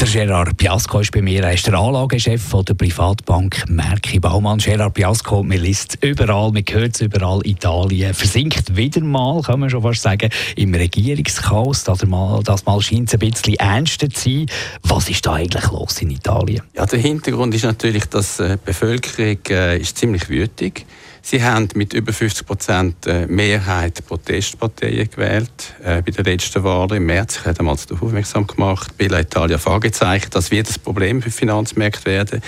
der Gerard Piasco ist bei mir. Er ist der Anlagechef der Privatbank Merki Baumann. Gerard Piasco, man liest überall, man hört es überall. Italien versinkt wieder mal, kann man schon fast sagen, im Regierungschaos. Das mal, das mal scheint es ein bisschen ernster zu sein. Was ist da eigentlich los in Italien? Ja, der Hintergrund ist natürlich, dass äh, die Bevölkerung äh, ist ziemlich wütig ist. Sie haben mit über 50 Prozent äh, Mehrheit Protestparteien gewählt äh, bei den letzten Wahlen im März. Ich habe damals darauf aufmerksam gemacht, Bella Italia Fragezeichen, das wird das Problem für Finanzmärkte werden,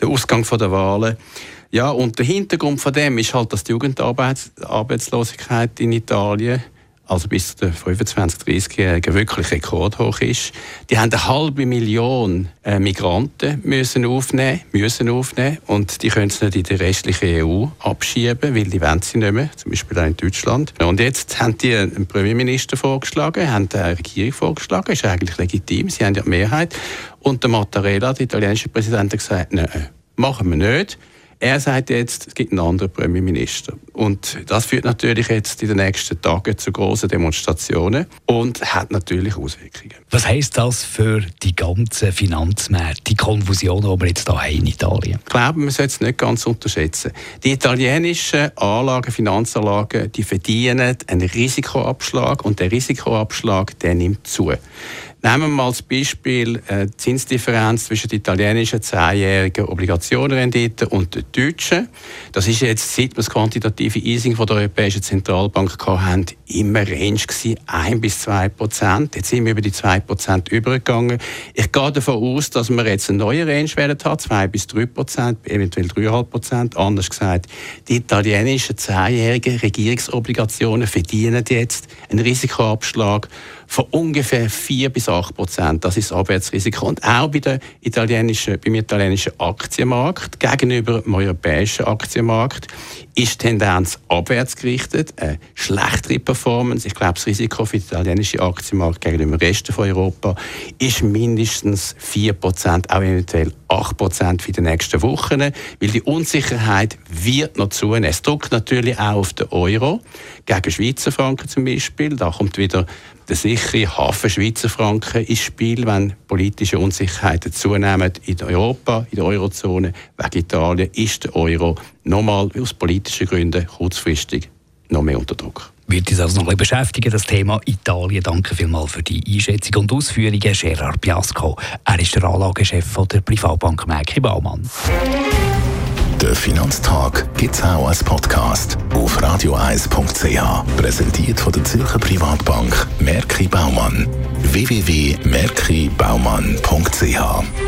der Ausgang der Wahlen. Ja, und der Hintergrund von dem ist halt, dass die Jugendarbeitslosigkeit in Italien also bis den 25-, 30-Jährigen, wirklich rekordhoch ist. Die haben eine halbe Million äh, Migranten müssen aufnehmen, müssen aufnehmen und die können es nicht in die restliche EU abschieben, weil die wollen sie nicht mehr, zum Beispiel auch in Deutschland. Und jetzt haben die einen Premierminister vorgeschlagen, haben eine Regierung vorgeschlagen, ist eigentlich legitim, sie haben ja die Mehrheit. Und der Mattarella, der italienische Präsident, hat gesagt, nein, machen wir nicht er sagt jetzt, es gibt einen anderen Premierminister. Und das führt natürlich jetzt in den nächsten Tagen zu großen Demonstrationen und hat natürlich Auswirkungen. Was heißt das für die ganzen Finanzmärkte, die Konfusion, die wir jetzt hier haben in Italien? Ich glaube, man sollte es nicht ganz unterschätzen. Die italienischen Anlagen, Finanzanlagen, die verdienen einen Risikoabschlag und der Risikoabschlag, der nimmt zu. Nehmen wir mal als Beispiel äh, die Zinsdifferenz zwischen der italienischen zehnjährigen Obligationenrendite und der deutschen. Das ist jetzt, seit wir das quantitative Easing von der Europäischen Zentralbank hatten, immer Range gewesen, 1 bis 2 Prozent. Jetzt sind wir über die 2 Prozent übergegangen. Ich gehe davon aus, dass wir jetzt eine neue Range werden haben, 2 bis 3 Prozent, eventuell 3,5 Prozent. Anders gesagt, die italienischen zehnjährigen Regierungsobligationen verdienen jetzt einen Risikoabschlag von ungefähr 4 bis 8 Prozent. Das ist das Abwärtsrisiko. Und auch bei der italienischen, beim italienischen Aktienmarkt gegenüber dem europäischen Aktienmarkt ist die Tendenz abwärts gerichtet. Eine schlechtere Performance. Ich glaube, das Risiko für den italienischen Aktienmarkt gegenüber dem Rest von Europa ist mindestens 4 Prozent, auch eventuell 8 Prozent für die nächsten Wochen, weil die Unsicherheit wird noch zunehmen. Es drückt natürlich auch auf den Euro gegen Schweizer Franken zum Beispiel. Da kommt wieder der sichere Hafen Schweizer Franken ins Spiel, wenn politische Unsicherheiten zunehmen in Europa, in der Eurozone, wegen Italien, ist der Euro nochmal aus politischen Gründen kurzfristig noch mehr unter Druck. Wird uns also noch ein beschäftigen, das Thema Italien. Danke vielmals für die Einschätzung und Ausführungen. Gerard Piasco, er ist der Anlagechef der Privatbank Merki Baumann. Der Finanztag gibt es auch als Podcast auf radioeis.ch. Präsentiert von der Zürcher Privatbank Merki Baumann. www.merkibaumann.ch